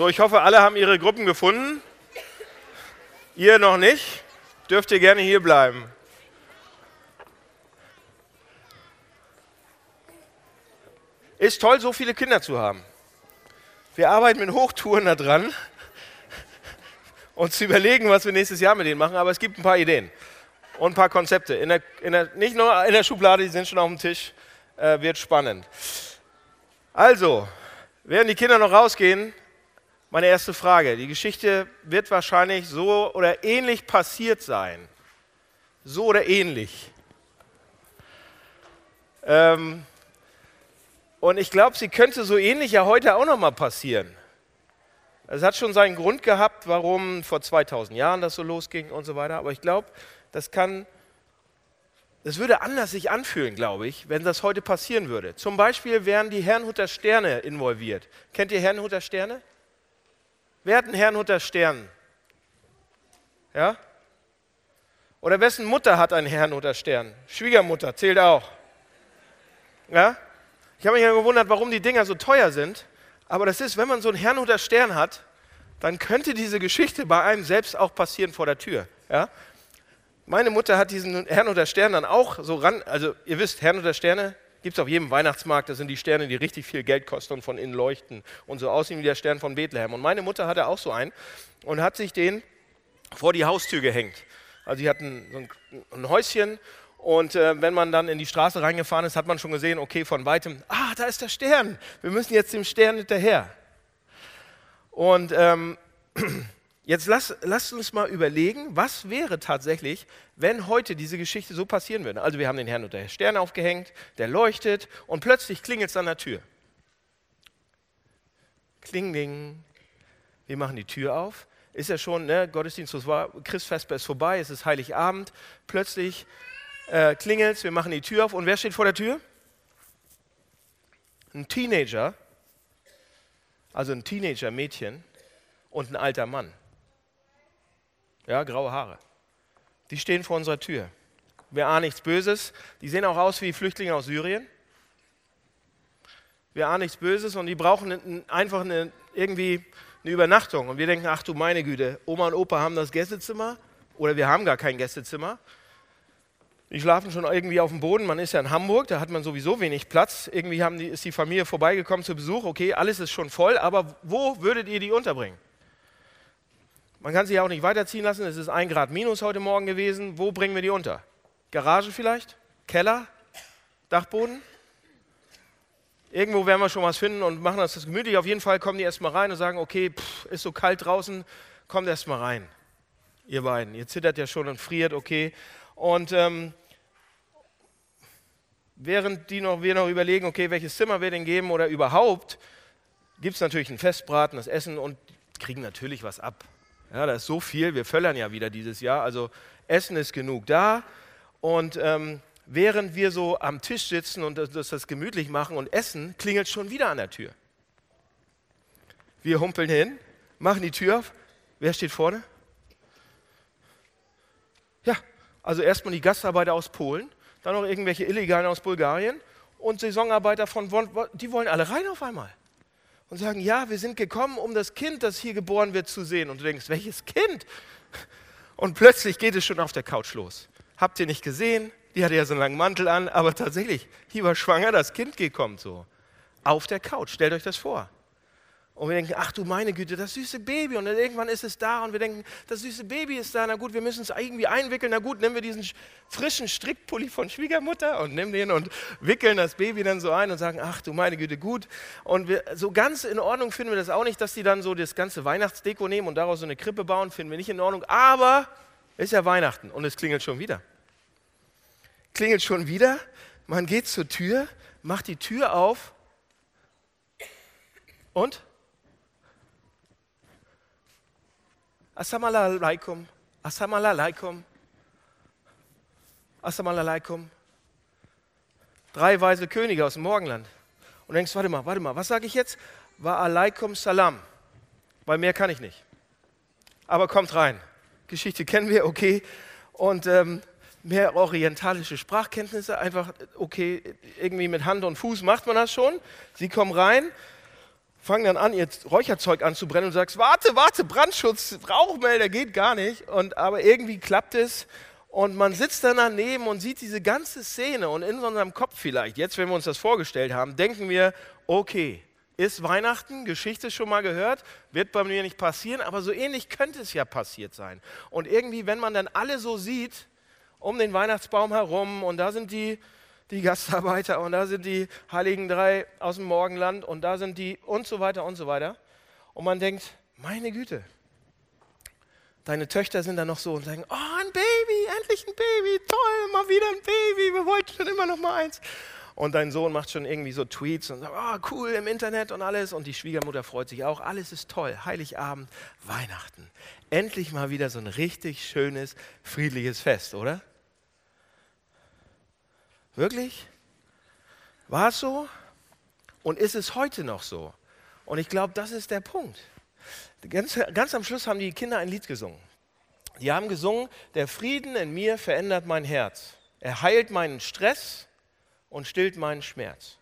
So, ich hoffe, alle haben ihre Gruppen gefunden. Ihr noch nicht? Dürft ihr gerne hier bleiben. Ist toll, so viele Kinder zu haben. Wir arbeiten mit Hochtouren daran, uns zu überlegen, was wir nächstes Jahr mit denen machen, aber es gibt ein paar Ideen und ein paar Konzepte. In der, in der, nicht nur in der Schublade, die sind schon auf dem Tisch, äh, wird spannend. Also, während die Kinder noch rausgehen, meine erste Frage. Die Geschichte wird wahrscheinlich so oder ähnlich passiert sein. So oder ähnlich. Ähm, und ich glaube, sie könnte so ähnlich ja heute auch noch mal passieren. Es hat schon seinen Grund gehabt, warum vor 2000 Jahren das so losging und so weiter. Aber ich glaube, das kann, das würde anders sich anfühlen, glaube ich, wenn das heute passieren würde. Zum Beispiel wären die Herrnhuter Sterne involviert. Kennt ihr Herrnhuter Sterne? Wer hat einen Herrnhuter Stern? Ja? Oder wessen Mutter hat einen Herrnhuter Stern? Schwiegermutter zählt auch. Ja? Ich habe mich ja gewundert, warum die Dinger so teuer sind. Aber das ist, wenn man so einen Herrnhuter Stern hat, dann könnte diese Geschichte bei einem selbst auch passieren vor der Tür. Ja? Meine Mutter hat diesen Herrnhuter Stern dann auch so ran, also ihr wisst, Herrnhuter Sterne, Gibt es auf jedem Weihnachtsmarkt, das sind die Sterne, die richtig viel Geld kosten und von innen leuchten und so aussehen wie der Stern von Bethlehem. Und meine Mutter hatte auch so einen und hat sich den vor die Haustür gehängt. Also sie hatten so ein, ein Häuschen und äh, wenn man dann in die Straße reingefahren ist, hat man schon gesehen, okay, von weitem, ah, da ist der Stern, wir müssen jetzt dem Stern hinterher. Und ähm, Jetzt lasst lass uns mal überlegen, was wäre tatsächlich, wenn heute diese Geschichte so passieren würde. Also wir haben den Herrn unter Stern aufgehängt, der leuchtet und plötzlich klingelt es an der Tür. Klingling. Wir machen die Tür auf. Ist ja schon, ne, Gottesdienst, Christfest ist vorbei, es ist Heiligabend. Plötzlich äh, klingelt es, wir machen die Tür auf. Und wer steht vor der Tür? Ein Teenager, also ein Teenager-Mädchen und ein alter Mann ja, graue Haare. Die stehen vor unserer Tür. Wir ahnen nichts Böses. Die sehen auch aus wie Flüchtlinge aus Syrien. Wir ahnen nichts Böses und die brauchen einfach eine, irgendwie eine Übernachtung. Und wir denken, ach du meine Güte, Oma und Opa haben das Gästezimmer oder wir haben gar kein Gästezimmer. Die schlafen schon irgendwie auf dem Boden. Man ist ja in Hamburg, da hat man sowieso wenig Platz. Irgendwie die, ist die Familie vorbeigekommen zu Besuch. Okay, alles ist schon voll, aber wo würdet ihr die unterbringen? Man kann sich auch nicht weiterziehen lassen. Es ist ein Grad minus heute Morgen gewesen. Wo bringen wir die unter? Garage vielleicht? Keller? Dachboden? Irgendwo werden wir schon was finden und machen das gemütlich. Auf jeden Fall kommen die erstmal rein und sagen, okay, pff, ist so kalt draußen, kommt erstmal rein. Ihr beiden, ihr zittert ja schon und friert, okay. Und ähm, während die noch, wir noch überlegen, okay, welches Zimmer wir denn geben oder überhaupt, gibt es natürlich ein Festbraten, das Essen und kriegen natürlich was ab. Ja, da ist so viel, wir völlern ja wieder dieses Jahr. Also Essen ist genug da. Und ähm, während wir so am Tisch sitzen und das, das gemütlich machen und essen, klingelt schon wieder an der Tür. Wir humpeln hin, machen die Tür auf. Wer steht vorne? Ja, also erstmal die Gastarbeiter aus Polen, dann noch irgendwelche Illegalen aus Bulgarien und Saisonarbeiter von, die wollen alle rein auf einmal und sagen, ja, wir sind gekommen, um das Kind, das hier geboren wird, zu sehen. Und du denkst, welches Kind? Und plötzlich geht es schon auf der Couch los. Habt ihr nicht gesehen? Die hatte ja so einen langen Mantel an, aber tatsächlich, hier war schwanger das Kind gekommen so. Auf der Couch, stellt euch das vor. Und wir denken, ach du meine Güte, das süße Baby. Und dann irgendwann ist es da und wir denken, das süße Baby ist da. Na gut, wir müssen es irgendwie einwickeln. Na gut, nehmen wir diesen frischen Strickpulli von Schwiegermutter und nehmen den und wickeln das Baby dann so ein und sagen, ach du meine Güte, gut. Und wir, so ganz in Ordnung finden wir das auch nicht, dass die dann so das ganze Weihnachtsdeko nehmen und daraus so eine Krippe bauen, finden wir nicht in Ordnung. Aber es ist ja Weihnachten und es klingelt schon wieder. Klingelt schon wieder, man geht zur Tür, macht die Tür auf und Assalamu alaikum, Assalamu alaikum, Assalamu alaikum. Drei weise Könige aus dem Morgenland. Und denkst, warte mal, warte mal, was sage ich jetzt? Wa alaikum salam. Weil mehr kann ich nicht. Aber kommt rein. Geschichte kennen wir, okay. Und ähm, mehr orientalische Sprachkenntnisse, einfach, okay, irgendwie mit Hand und Fuß macht man das schon. Sie kommen rein fangen dann an, ihr Räucherzeug anzubrennen und sagst, warte, warte, Brandschutz, Rauchmelder geht gar nicht. Und, aber irgendwie klappt es und man sitzt dann daneben und sieht diese ganze Szene und in unserem Kopf vielleicht, jetzt wenn wir uns das vorgestellt haben, denken wir, okay, ist Weihnachten, Geschichte schon mal gehört, wird bei mir nicht passieren, aber so ähnlich könnte es ja passiert sein. Und irgendwie, wenn man dann alle so sieht, um den Weihnachtsbaum herum und da sind die die Gastarbeiter und da sind die Heiligen Drei aus dem Morgenland und da sind die und so weiter und so weiter. Und man denkt, meine Güte, deine Töchter sind da noch so und sagen, oh, ein Baby, endlich ein Baby, toll, mal wieder ein Baby, wir wollten schon immer noch mal eins. Und dein Sohn macht schon irgendwie so Tweets und sagt, oh, cool im Internet und alles. Und die Schwiegermutter freut sich auch, alles ist toll, Heiligabend, Weihnachten. Endlich mal wieder so ein richtig schönes, friedliches Fest, oder? Wirklich? War es so? Und ist es heute noch so? Und ich glaube, das ist der Punkt. Ganz, ganz am Schluss haben die Kinder ein Lied gesungen. Die haben gesungen, der Frieden in mir verändert mein Herz. Er heilt meinen Stress und stillt meinen Schmerz.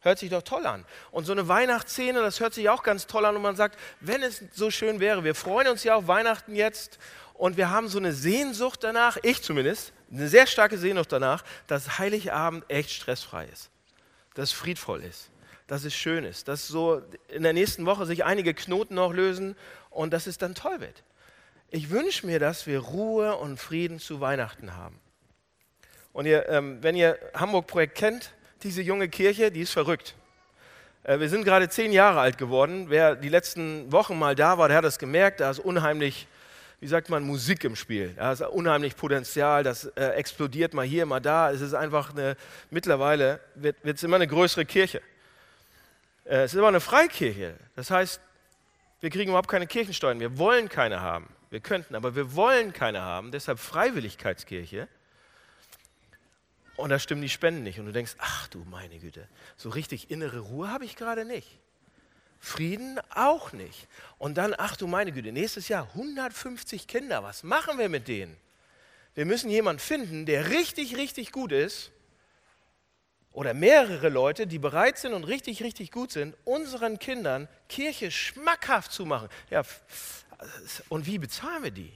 Hört sich doch toll an. Und so eine Weihnachtsszene, das hört sich auch ganz toll an. Und man sagt, wenn es so schön wäre, wir freuen uns ja auf Weihnachten jetzt und wir haben so eine Sehnsucht danach, ich zumindest, eine sehr starke Sehnsucht danach, dass Heiligabend echt stressfrei ist, dass es friedvoll ist, dass es schön ist, dass so in der nächsten Woche sich einige Knoten noch lösen und dass es dann toll wird. Ich wünsche mir, dass wir Ruhe und Frieden zu Weihnachten haben. Und ihr, ähm, wenn ihr Hamburg-Projekt kennt, diese junge Kirche, die ist verrückt. Äh, wir sind gerade zehn Jahre alt geworden. Wer die letzten Wochen mal da war, der hat es gemerkt, da ist unheimlich wie sagt man, Musik im Spiel. Ja, es ist unheimlich Potenzial, das äh, explodiert mal hier, mal da. Es ist einfach eine, mittlerweile wird es immer eine größere Kirche. Äh, es ist immer eine Freikirche. Das heißt, wir kriegen überhaupt keine Kirchensteuern. Wir wollen keine haben. Wir könnten, aber wir wollen keine haben. Deshalb Freiwilligkeitskirche. Und da stimmen die Spenden nicht. Und du denkst, ach du meine Güte, so richtig innere Ruhe habe ich gerade nicht. Frieden auch nicht. Und dann, ach du meine Güte, nächstes Jahr 150 Kinder, was machen wir mit denen? Wir müssen jemanden finden, der richtig, richtig gut ist. Oder mehrere Leute, die bereit sind und richtig, richtig gut sind, unseren Kindern Kirche schmackhaft zu machen. Ja, und wie bezahlen wir die?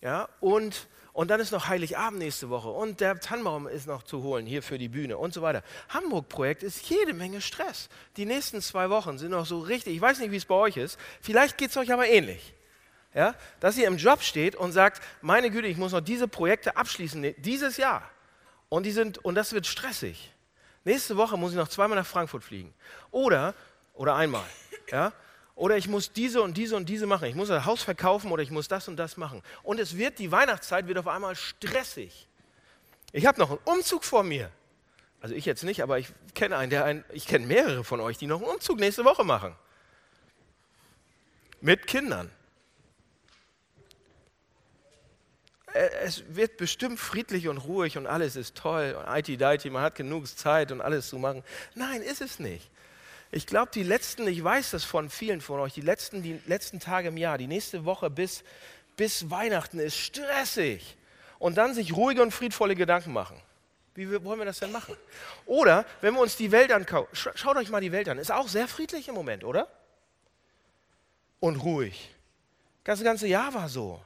Ja, und und dann ist noch Heiligabend nächste Woche und der Tannenbaum ist noch zu holen hier für die Bühne und so weiter. Hamburg-Projekt ist jede Menge Stress. Die nächsten zwei Wochen sind noch so richtig, ich weiß nicht, wie es bei euch ist, vielleicht geht es euch aber ähnlich. Ja, dass ihr im Job steht und sagt, meine Güte, ich muss noch diese Projekte abschließen dieses Jahr. Und, die sind, und das wird stressig. Nächste Woche muss ich noch zweimal nach Frankfurt fliegen. Oder, oder einmal. Ja? Oder ich muss diese und diese und diese machen. Ich muss das Haus verkaufen oder ich muss das und das machen. Und es wird, die Weihnachtszeit wird auf einmal stressig. Ich habe noch einen Umzug vor mir. Also ich jetzt nicht, aber ich kenne einen, der einen, ich kenne mehrere von euch, die noch einen Umzug nächste Woche machen. Mit Kindern. Es wird bestimmt friedlich und ruhig und alles ist toll und IT-Diti, man hat genug Zeit und alles zu machen. Nein, ist es nicht. Ich glaube, die letzten, ich weiß das von vielen von euch, die letzten, die letzten Tage im Jahr, die nächste Woche bis, bis Weihnachten ist stressig. Und dann sich ruhige und friedvolle Gedanken machen. Wie wollen wir das denn machen? Oder wenn wir uns die Welt anschauen, schaut euch mal die Welt an, ist auch sehr friedlich im Moment, oder? Und ruhig. Das ganze Jahr war so.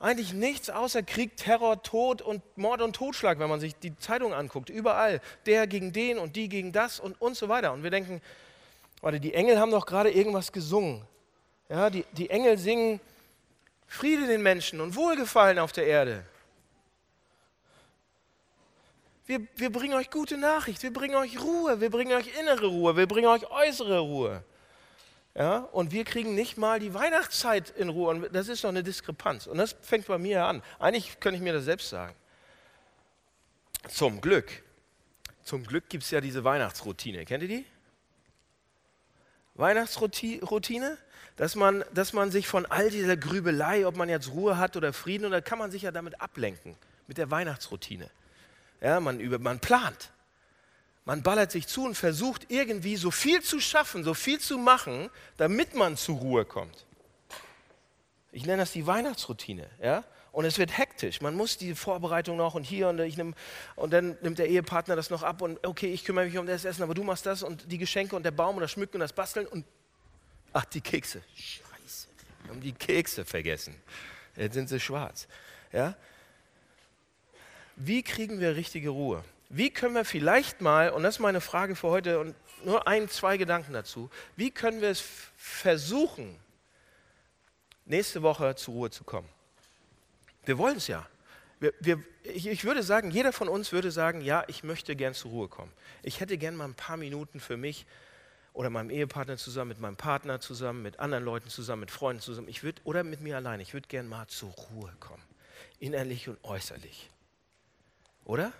Eigentlich nichts außer Krieg, Terror, Tod und Mord und Totschlag, wenn man sich die Zeitung anguckt. Überall. Der gegen den und die gegen das und, und so weiter. Und wir denken, warte, die Engel haben doch gerade irgendwas gesungen. Ja, die, die Engel singen Friede den Menschen und Wohlgefallen auf der Erde. Wir, wir bringen euch gute Nachricht, wir bringen euch Ruhe, wir bringen euch innere Ruhe, wir bringen euch äußere Ruhe. Ja, und wir kriegen nicht mal die Weihnachtszeit in Ruhe. Und das ist doch eine Diskrepanz. Und das fängt bei mir an. Eigentlich könnte ich mir das selbst sagen. Zum Glück. Zum Glück gibt es ja diese Weihnachtsroutine. Kennt ihr die? Weihnachtsroutine? Dass man, dass man sich von all dieser Grübelei, ob man jetzt Ruhe hat oder Frieden, oder kann man sich ja damit ablenken, mit der Weihnachtsroutine. Ja, man, über, man plant. Man ballert sich zu und versucht irgendwie so viel zu schaffen, so viel zu machen, damit man zur Ruhe kommt. Ich nenne das die Weihnachtsroutine. Ja? Und es wird hektisch. Man muss die Vorbereitung noch und hier und, ich nehm, und dann nimmt der Ehepartner das noch ab und okay, ich kümmere mich um das Essen, aber du machst das und die Geschenke und der Baum und das Schmücken und das Basteln und ach, die Kekse. Scheiße, wir haben die Kekse vergessen. Jetzt sind sie schwarz. Ja? Wie kriegen wir richtige Ruhe? Wie können wir vielleicht mal, und das ist meine Frage für heute und nur ein, zwei Gedanken dazu, wie können wir es versuchen, nächste Woche zur Ruhe zu kommen? Wir wollen es ja. Wir, wir, ich, ich, würde sagen, jeder von uns würde sagen, ja, ich möchte gern zur Ruhe kommen. Ich hätte gern mal ein paar Minuten für mich oder meinem Ehepartner zusammen, mit meinem Partner zusammen, mit anderen Leuten zusammen, mit Freunden zusammen. Ich würd, oder mit mir allein. Ich würde gern mal zur Ruhe kommen. Innerlich und äußerlich. Oder?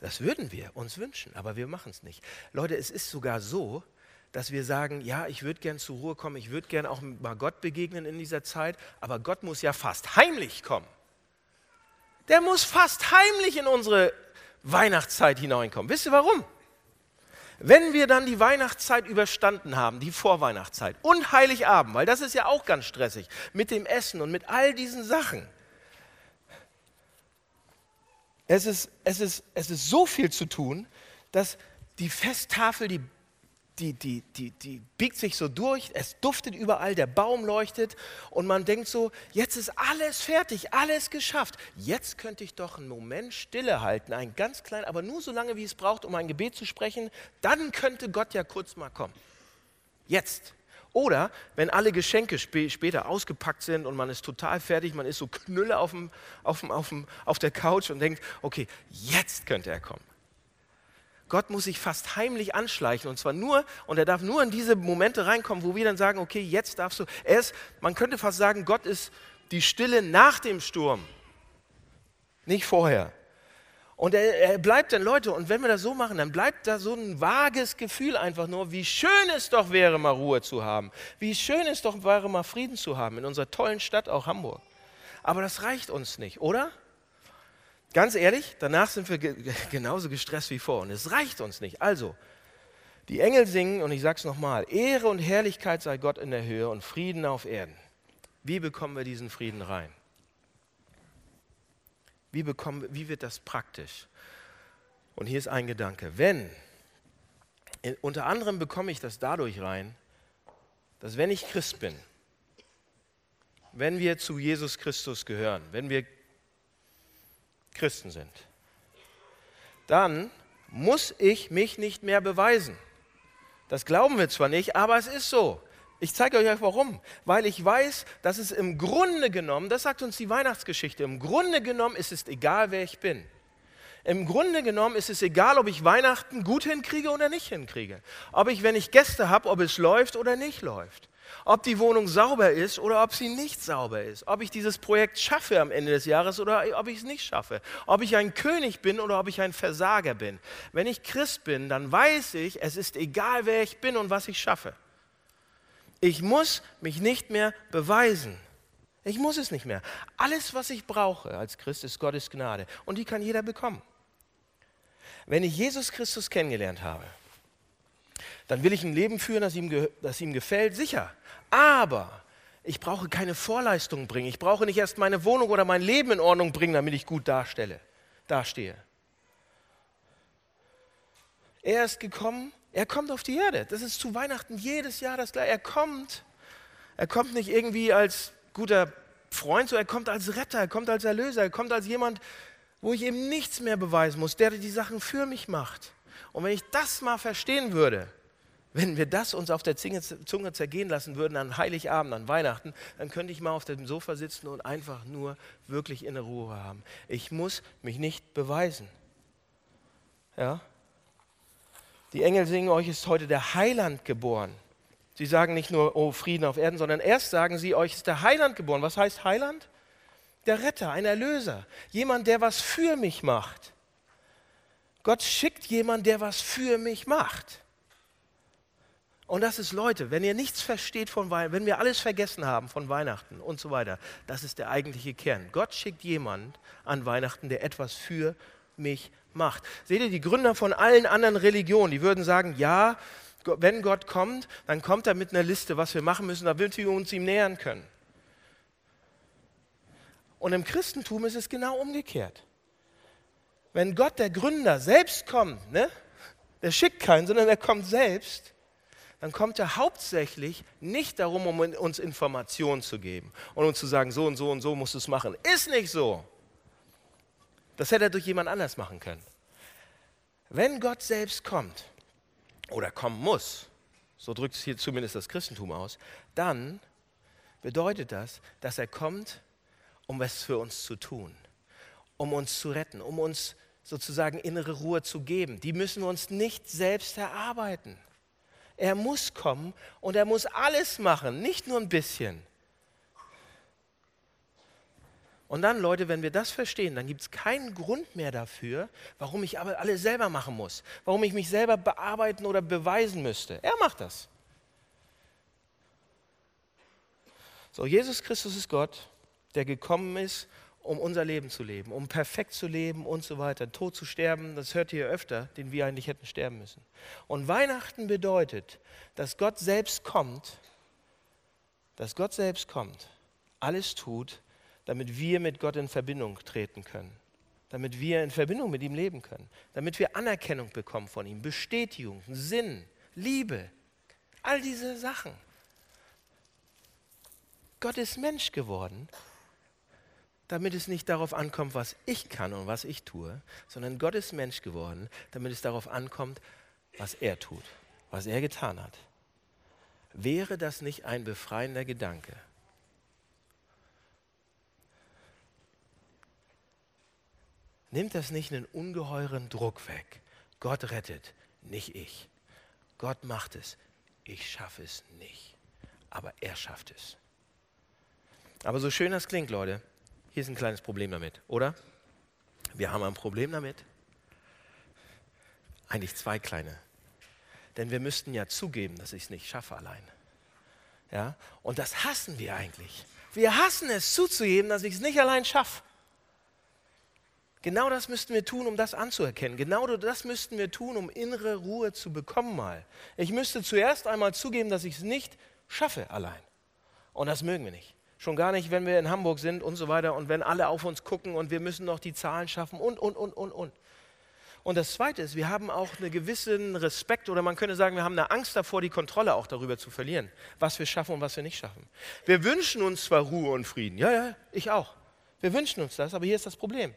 Das würden wir uns wünschen, aber wir machen es nicht. Leute, es ist sogar so, dass wir sagen, ja, ich würde gern zur Ruhe kommen, ich würde gern auch mal Gott begegnen in dieser Zeit, aber Gott muss ja fast heimlich kommen. Der muss fast heimlich in unsere Weihnachtszeit hineinkommen. Wisst ihr warum? Wenn wir dann die Weihnachtszeit überstanden haben, die Vorweihnachtszeit und Heiligabend, weil das ist ja auch ganz stressig mit dem Essen und mit all diesen Sachen. Es ist, es ist, es ist so viel zu tun, dass die Festtafel, die die, die, die, die biegt sich so durch, es duftet überall, der Baum leuchtet und man denkt so, jetzt ist alles fertig, alles geschafft. Jetzt könnte ich doch einen Moment Stille halten, ein ganz klein, aber nur so lange, wie es braucht, um ein Gebet zu sprechen. Dann könnte Gott ja kurz mal kommen. Jetzt. Oder wenn alle Geschenke sp später ausgepackt sind und man ist total fertig, man ist so knülle auf, dem, auf, dem, auf, dem, auf der Couch und denkt, okay, jetzt könnte er kommen. Gott muss sich fast heimlich anschleichen und zwar nur, und er darf nur in diese Momente reinkommen, wo wir dann sagen, okay, jetzt darfst du, er ist, man könnte fast sagen, Gott ist die Stille nach dem Sturm, nicht vorher. Und er, er, bleibt dann, Leute, und wenn wir das so machen, dann bleibt da so ein vages Gefühl einfach nur, wie schön es doch wäre, mal Ruhe zu haben. Wie schön es doch wäre, mal Frieden zu haben in unserer tollen Stadt, auch Hamburg. Aber das reicht uns nicht, oder? Ganz ehrlich, danach sind wir ge genauso gestresst wie vor und es reicht uns nicht. Also, die Engel singen, und ich sage es nochmal, Ehre und Herrlichkeit sei Gott in der Höhe und Frieden auf Erden. Wie bekommen wir diesen Frieden rein? Wie, bekommen, wie wird das praktisch? Und hier ist ein Gedanke. Wenn, unter anderem bekomme ich das dadurch rein, dass wenn ich Christ bin, wenn wir zu Jesus Christus gehören, wenn wir Christen sind, dann muss ich mich nicht mehr beweisen. Das glauben wir zwar nicht, aber es ist so. Ich zeige euch warum. Weil ich weiß, dass es im Grunde genommen, das sagt uns die Weihnachtsgeschichte, im Grunde genommen ist es egal, wer ich bin. Im Grunde genommen ist es egal, ob ich Weihnachten gut hinkriege oder nicht hinkriege. Ob ich, wenn ich Gäste habe, ob es läuft oder nicht läuft ob die Wohnung sauber ist oder ob sie nicht sauber ist, ob ich dieses Projekt schaffe am Ende des Jahres oder ob ich es nicht schaffe, ob ich ein König bin oder ob ich ein Versager bin. Wenn ich Christ bin, dann weiß ich, es ist egal, wer ich bin und was ich schaffe. Ich muss mich nicht mehr beweisen. Ich muss es nicht mehr. Alles, was ich brauche als Christ, ist Gottes Gnade und die kann jeder bekommen. Wenn ich Jesus Christus kennengelernt habe, dann will ich ein Leben führen, das ihm, das ihm gefällt, sicher. Aber ich brauche keine Vorleistungen bringen. Ich brauche nicht erst meine Wohnung oder mein Leben in Ordnung bringen, damit ich gut darstelle, dastehe. Er ist gekommen, er kommt auf die Erde. Das ist zu Weihnachten jedes Jahr das gleiche. Er kommt. Er kommt nicht irgendwie als guter Freund, sondern er kommt als Retter, er kommt als Erlöser, er kommt als jemand, wo ich eben nichts mehr beweisen muss, der die Sachen für mich macht. Und wenn ich das mal verstehen würde, wenn wir das uns auf der Zunge zergehen lassen würden an Heiligabend, an Weihnachten, dann könnte ich mal auf dem Sofa sitzen und einfach nur wirklich in der Ruhe haben. Ich muss mich nicht beweisen. Ja? Die Engel singen, euch ist heute der Heiland geboren. Sie sagen nicht nur, oh Frieden auf Erden, sondern erst sagen sie, euch ist der Heiland geboren. Was heißt Heiland? Der Retter, ein Erlöser, jemand, der was für mich macht. Gott schickt jemand, der was für mich macht. Und das ist, Leute, wenn ihr nichts versteht von Weihnachten, wenn wir alles vergessen haben von Weihnachten und so weiter, das ist der eigentliche Kern. Gott schickt jemand an Weihnachten, der etwas für mich macht. Seht ihr, die Gründer von allen anderen Religionen, die würden sagen, ja, wenn Gott kommt, dann kommt er mit einer Liste, was wir machen müssen, damit wir uns ihm nähern können. Und im Christentum ist es genau umgekehrt. Wenn Gott, der Gründer, selbst kommt, ne? der schickt keinen, sondern er kommt selbst, dann kommt er hauptsächlich nicht darum, um uns Informationen zu geben und uns zu sagen, so und so und so musst du es machen. Ist nicht so. Das hätte er durch jemand anders machen können. Wenn Gott selbst kommt oder kommen muss, so drückt es hier zumindest das Christentum aus, dann bedeutet das, dass er kommt, um was für uns zu tun, um uns zu retten, um uns sozusagen innere Ruhe zu geben. Die müssen wir uns nicht selbst erarbeiten. Er muss kommen und er muss alles machen, nicht nur ein bisschen. Und dann, Leute, wenn wir das verstehen, dann gibt es keinen Grund mehr dafür, warum ich aber alles selber machen muss, warum ich mich selber bearbeiten oder beweisen müsste. Er macht das. So, Jesus Christus ist Gott, der gekommen ist, um unser Leben zu leben, um perfekt zu leben und so weiter. Tod zu sterben, das hört ihr öfter, den wir eigentlich hätten sterben müssen. Und Weihnachten bedeutet, dass Gott selbst kommt, dass Gott selbst kommt, alles tut, damit wir mit Gott in Verbindung treten können, damit wir in Verbindung mit ihm leben können, damit wir Anerkennung bekommen von ihm, Bestätigung, Sinn, Liebe, all diese Sachen. Gott ist Mensch geworden, damit es nicht darauf ankommt, was ich kann und was ich tue, sondern Gott ist Mensch geworden, damit es darauf ankommt, was er tut, was er getan hat. Wäre das nicht ein befreiender Gedanke? Nimmt das nicht einen ungeheuren Druck weg. Gott rettet, nicht ich. Gott macht es, ich schaffe es nicht. Aber er schafft es. Aber so schön das klingt, Leute, hier ist ein kleines Problem damit, oder? Wir haben ein Problem damit. Eigentlich zwei kleine. Denn wir müssten ja zugeben, dass ich es nicht schaffe allein. Ja? Und das hassen wir eigentlich. Wir hassen es zuzugeben, dass ich es nicht allein schaffe. Genau das müssten wir tun, um das anzuerkennen. Genau das müssten wir tun, um innere Ruhe zu bekommen mal. Ich müsste zuerst einmal zugeben, dass ich es nicht schaffe allein. Und das mögen wir nicht. Schon gar nicht, wenn wir in Hamburg sind und so weiter und wenn alle auf uns gucken und wir müssen noch die Zahlen schaffen und, und, und, und, und. Und das Zweite ist, wir haben auch einen gewissen Respekt oder man könnte sagen, wir haben eine Angst davor, die Kontrolle auch darüber zu verlieren, was wir schaffen und was wir nicht schaffen. Wir wünschen uns zwar Ruhe und Frieden, ja, ja, ich auch. Wir wünschen uns das, aber hier ist das Problem.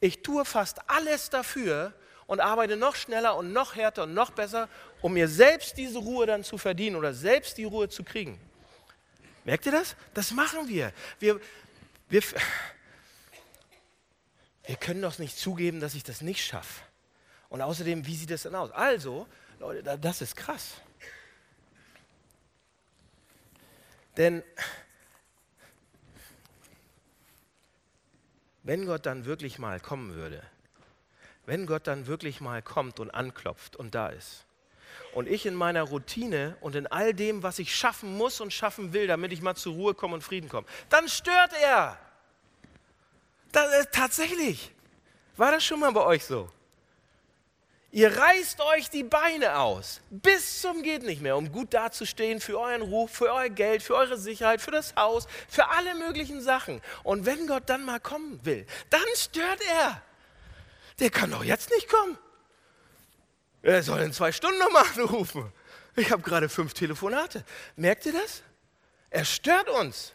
Ich tue fast alles dafür und arbeite noch schneller und noch härter und noch besser, um mir selbst diese Ruhe dann zu verdienen oder selbst die Ruhe zu kriegen. Merkt ihr das? Das machen wir. Wir, wir, wir können doch nicht zugeben, dass ich das nicht schaffe. Und außerdem, wie sieht das denn aus? Also, Leute, das ist krass. Denn wenn Gott dann wirklich mal kommen würde, wenn Gott dann wirklich mal kommt und anklopft und da ist, und ich in meiner Routine und in all dem, was ich schaffen muss und schaffen will, damit ich mal zur Ruhe komme und Frieden komme, dann stört er. Das, äh, tatsächlich. War das schon mal bei euch so? Ihr reißt euch die Beine aus, bis zum geht nicht mehr, um gut dazustehen für euren Ruf, für euer Geld, für eure Sicherheit, für das Haus, für alle möglichen Sachen. Und wenn Gott dann mal kommen will, dann stört er. Der kann doch jetzt nicht kommen. Er soll in zwei Stunden nochmal anrufen. Ich habe gerade fünf Telefonate. Merkt ihr das? Er stört uns.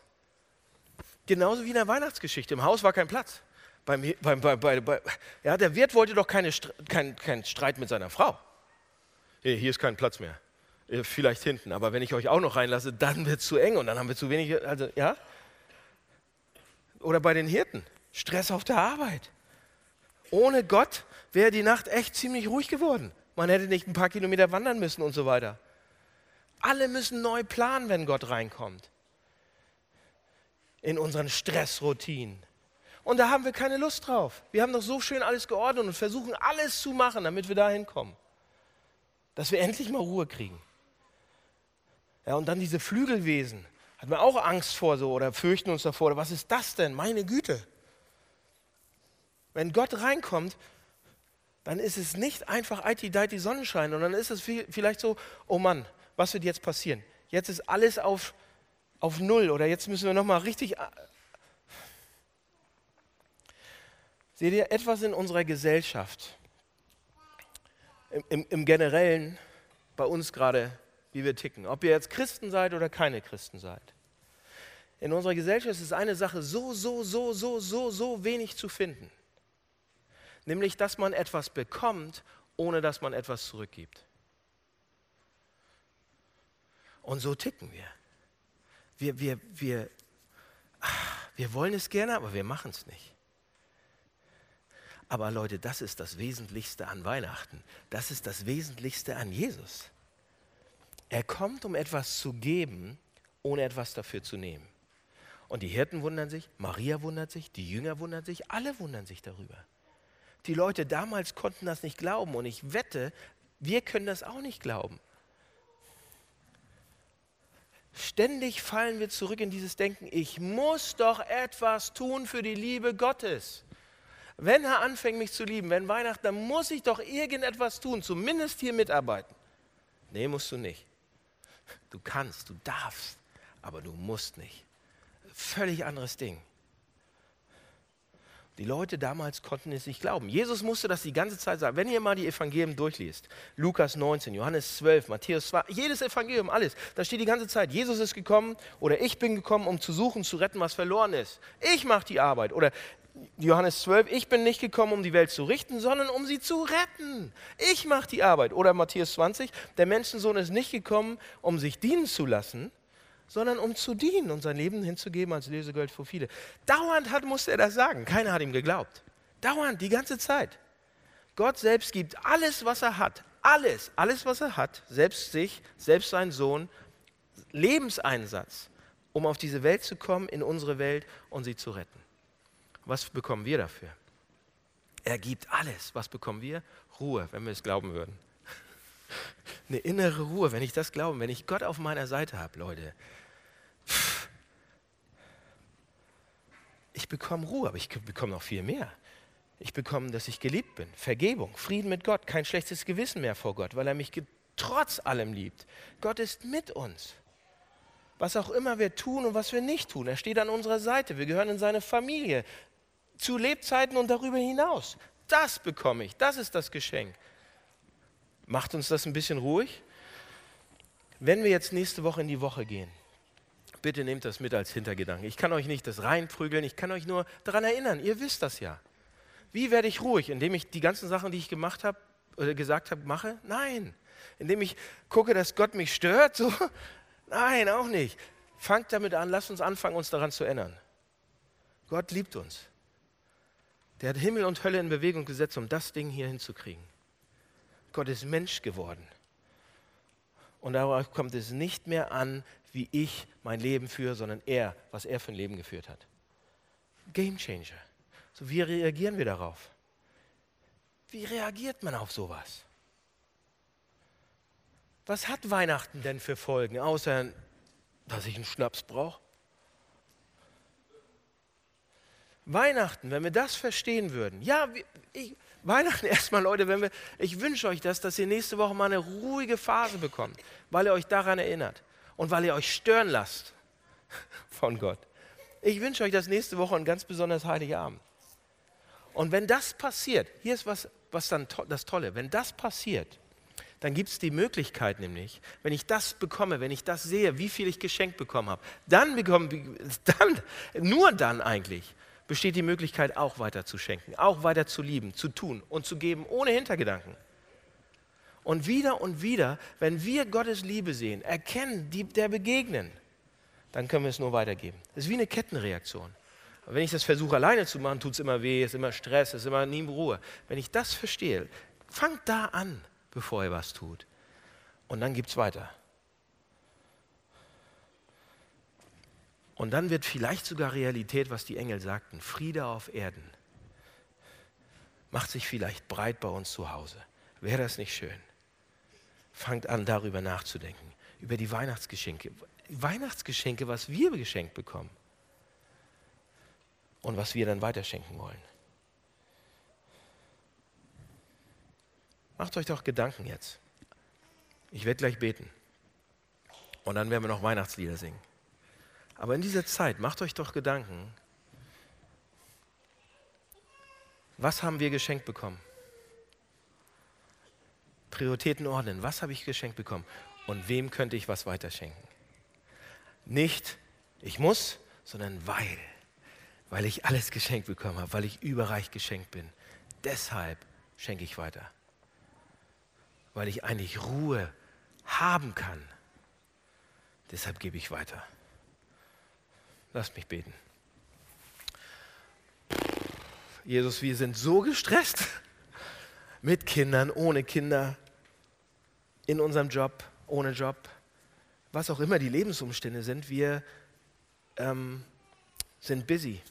Genauso wie in der Weihnachtsgeschichte. Im Haus war kein Platz. Beim, beim, bei, bei, ja, der Wirt wollte doch keine, kein, kein Streit mit seiner Frau. Hier, hier ist kein Platz mehr. Äh, vielleicht hinten, aber wenn ich euch auch noch reinlasse, dann wird es zu eng und dann haben wir zu wenig. Also, ja? Oder bei den Hirten. Stress auf der Arbeit. Ohne Gott wäre die Nacht echt ziemlich ruhig geworden. Man hätte nicht ein paar Kilometer wandern müssen und so weiter. Alle müssen neu planen, wenn Gott reinkommt. In unseren Stressroutinen. Und da haben wir keine Lust drauf. Wir haben doch so schön alles geordnet und versuchen alles zu machen, damit wir da hinkommen. Dass wir endlich mal Ruhe kriegen. Ja, und dann diese Flügelwesen. Hat man auch Angst vor so oder fürchten uns davor. Oder was ist das denn? Meine Güte. Wenn Gott reinkommt, dann ist es nicht einfach IT-Deity Sonnenschein, und dann ist es vielleicht so, oh Mann, was wird jetzt passieren? Jetzt ist alles auf, auf Null oder jetzt müssen wir nochmal richtig Seht ihr, etwas in unserer Gesellschaft, im, im, im Generellen, bei uns gerade, wie wir ticken, ob ihr jetzt Christen seid oder keine Christen seid. In unserer Gesellschaft ist eine Sache so, so, so, so, so, so wenig zu finden. Nämlich, dass man etwas bekommt, ohne dass man etwas zurückgibt. Und so ticken wir. Wir, wir, wir, wir wollen es gerne, aber wir machen es nicht. Aber Leute, das ist das Wesentlichste an Weihnachten. Das ist das Wesentlichste an Jesus. Er kommt, um etwas zu geben, ohne etwas dafür zu nehmen. Und die Hirten wundern sich, Maria wundert sich, die Jünger wundern sich, alle wundern sich darüber. Die Leute damals konnten das nicht glauben und ich wette, wir können das auch nicht glauben. Ständig fallen wir zurück in dieses Denken, ich muss doch etwas tun für die Liebe Gottes. Wenn er anfängt, mich zu lieben, wenn Weihnachten, dann muss ich doch irgendetwas tun, zumindest hier mitarbeiten. Nee, musst du nicht. Du kannst, du darfst, aber du musst nicht. Völlig anderes Ding. Die Leute damals konnten es nicht glauben. Jesus musste das die ganze Zeit sagen. Wenn ihr mal die Evangelien durchliest, Lukas 19, Johannes 12, Matthäus 2, jedes Evangelium, alles, da steht die ganze Zeit, Jesus ist gekommen oder ich bin gekommen, um zu suchen, zu retten, was verloren ist. Ich mache die Arbeit. Oder Johannes 12, ich bin nicht gekommen, um die Welt zu richten, sondern um sie zu retten. Ich mache die Arbeit. Oder Matthäus 20, der Menschensohn ist nicht gekommen, um sich dienen zu lassen, sondern um zu dienen und sein Leben hinzugeben als Lösegeld für viele. Dauernd hat, musste er das sagen. Keiner hat ihm geglaubt. Dauernd, die ganze Zeit. Gott selbst gibt alles, was er hat. Alles, alles, was er hat, selbst sich, selbst seinen Sohn, Lebenseinsatz, um auf diese Welt zu kommen, in unsere Welt und sie zu retten. Was bekommen wir dafür? Er gibt alles. Was bekommen wir? Ruhe, wenn wir es glauben würden. Eine innere Ruhe, wenn ich das glaube, wenn ich Gott auf meiner Seite habe, Leute. Ich bekomme Ruhe, aber ich bekomme noch viel mehr. Ich bekomme, dass ich geliebt bin, Vergebung, Frieden mit Gott, kein schlechtes Gewissen mehr vor Gott, weil er mich trotz allem liebt. Gott ist mit uns. Was auch immer wir tun und was wir nicht tun, er steht an unserer Seite. Wir gehören in seine Familie zu Lebzeiten und darüber hinaus. Das bekomme ich, das ist das Geschenk. Macht uns das ein bisschen ruhig? Wenn wir jetzt nächste Woche in die Woche gehen, bitte nehmt das mit als Hintergedanken. Ich kann euch nicht das reinprügeln, ich kann euch nur daran erinnern, ihr wisst das ja. Wie werde ich ruhig? Indem ich die ganzen Sachen, die ich gemacht habe oder gesagt habe, mache? Nein. Indem ich gucke, dass Gott mich stört? So? Nein, auch nicht. Fangt damit an, lasst uns anfangen, uns daran zu erinnern. Gott liebt uns. Der hat Himmel und Hölle in Bewegung gesetzt, um das Ding hier hinzukriegen. Gott ist Mensch geworden. Und darauf kommt es nicht mehr an, wie ich mein Leben führe, sondern er, was er für ein Leben geführt hat. Game Changer. So, wie reagieren wir darauf? Wie reagiert man auf sowas? Was hat Weihnachten denn für Folgen, außer dass ich einen Schnaps brauche? Weihnachten, wenn wir das verstehen würden, ja, ich, Weihnachten erstmal, Leute, wenn wir, ich wünsche euch das, dass ihr nächste Woche mal eine ruhige Phase bekommt, weil ihr euch daran erinnert und weil ihr euch stören lasst von Gott. Ich wünsche euch das nächste Woche ein ganz besonders heiliger Abend. Und wenn das passiert, hier ist was, was dann to das Tolle, wenn das passiert, dann gibt es die Möglichkeit nämlich, wenn ich das bekomme, wenn ich das sehe, wie viel ich geschenkt bekommen habe, dann bekomme, dann, nur dann eigentlich, besteht die Möglichkeit, auch weiter zu schenken, auch weiter zu lieben, zu tun und zu geben, ohne Hintergedanken. Und wieder und wieder, wenn wir Gottes Liebe sehen, erkennen, die, der begegnen, dann können wir es nur weitergeben. Das ist wie eine Kettenreaktion. Wenn ich das versuche alleine zu machen, tut es immer weh, es ist immer Stress, es ist immer nie Ruhe. Wenn ich das verstehe, fangt da an, bevor ihr was tut. Und dann gibt es weiter. Und dann wird vielleicht sogar Realität, was die Engel sagten, Friede auf Erden. Macht sich vielleicht breit bei uns zu Hause. Wäre das nicht schön? Fangt an, darüber nachzudenken, über die Weihnachtsgeschenke. Weihnachtsgeschenke, was wir geschenkt bekommen und was wir dann weiterschenken wollen. Macht euch doch Gedanken jetzt. Ich werde gleich beten. Und dann werden wir noch Weihnachtslieder singen. Aber in dieser Zeit macht euch doch Gedanken, Was haben wir geschenkt bekommen? Prioritäten ordnen. Was habe ich geschenkt bekommen? Und wem könnte ich was weiterschenken? Nicht, ich muss, sondern weil. Weil ich alles geschenkt bekommen habe, weil ich überreich geschenkt bin. Deshalb schenke ich weiter. Weil ich eigentlich Ruhe haben kann. Deshalb gebe ich weiter. Lasst mich beten. Jesus, wir sind so gestresst mit Kindern, ohne Kinder, in unserem Job, ohne Job, was auch immer die Lebensumstände sind. Wir ähm, sind busy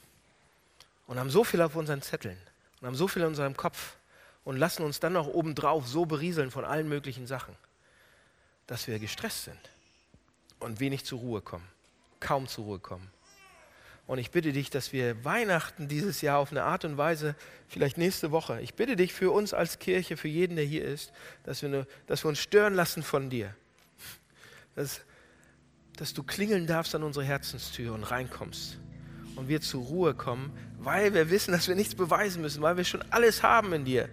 und haben so viel auf unseren Zetteln und haben so viel in unserem Kopf und lassen uns dann noch obendrauf so berieseln von allen möglichen Sachen, dass wir gestresst sind und wenig zur Ruhe kommen, kaum zur Ruhe kommen. Und ich bitte dich, dass wir Weihnachten dieses Jahr auf eine Art und Weise, vielleicht nächste Woche, ich bitte dich für uns als Kirche, für jeden, der hier ist, dass wir, eine, dass wir uns stören lassen von dir. Dass, dass du klingeln darfst an unsere Herzenstür und reinkommst. Und wir zur Ruhe kommen, weil wir wissen, dass wir nichts beweisen müssen, weil wir schon alles haben in dir.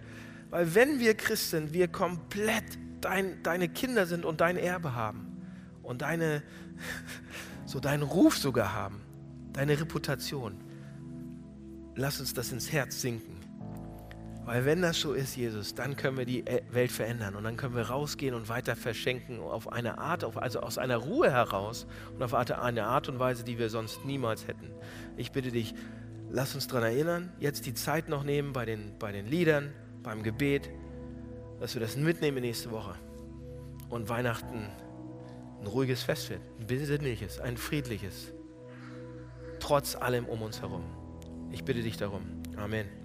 Weil wenn wir Christ sind, wir komplett dein, deine Kinder sind und dein Erbe haben. Und deine, so deinen Ruf sogar haben deine Reputation. Lass uns das ins Herz sinken. Weil wenn das so ist, Jesus, dann können wir die Welt verändern und dann können wir rausgehen und weiter verschenken auf eine Art, also aus einer Ruhe heraus und auf eine Art und Weise, die wir sonst niemals hätten. Ich bitte dich, lass uns daran erinnern, jetzt die Zeit noch nehmen bei den, bei den Liedern, beim Gebet, dass wir das mitnehmen nächste Woche und Weihnachten ein ruhiges Fest wird, ein besinnliches, ein friedliches trotz allem um uns herum. Ich bitte dich darum. Amen.